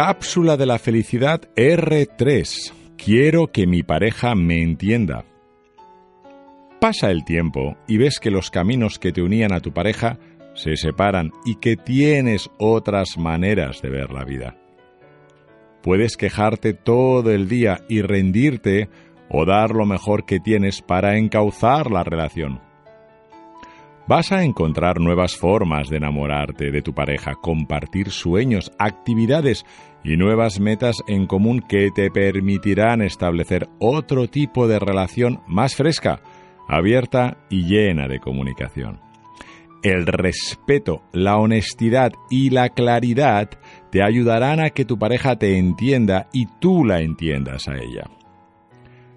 Cápsula de la felicidad R3. Quiero que mi pareja me entienda. Pasa el tiempo y ves que los caminos que te unían a tu pareja se separan y que tienes otras maneras de ver la vida. Puedes quejarte todo el día y rendirte o dar lo mejor que tienes para encauzar la relación. Vas a encontrar nuevas formas de enamorarte de tu pareja, compartir sueños, actividades y nuevas metas en común que te permitirán establecer otro tipo de relación más fresca, abierta y llena de comunicación. El respeto, la honestidad y la claridad te ayudarán a que tu pareja te entienda y tú la entiendas a ella.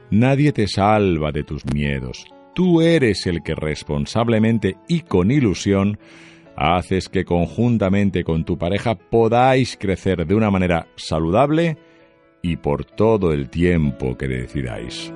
Nadie te salva de tus miedos, tú eres el que responsablemente y con ilusión haces que conjuntamente con tu pareja podáis crecer de una manera saludable y por todo el tiempo que decidáis.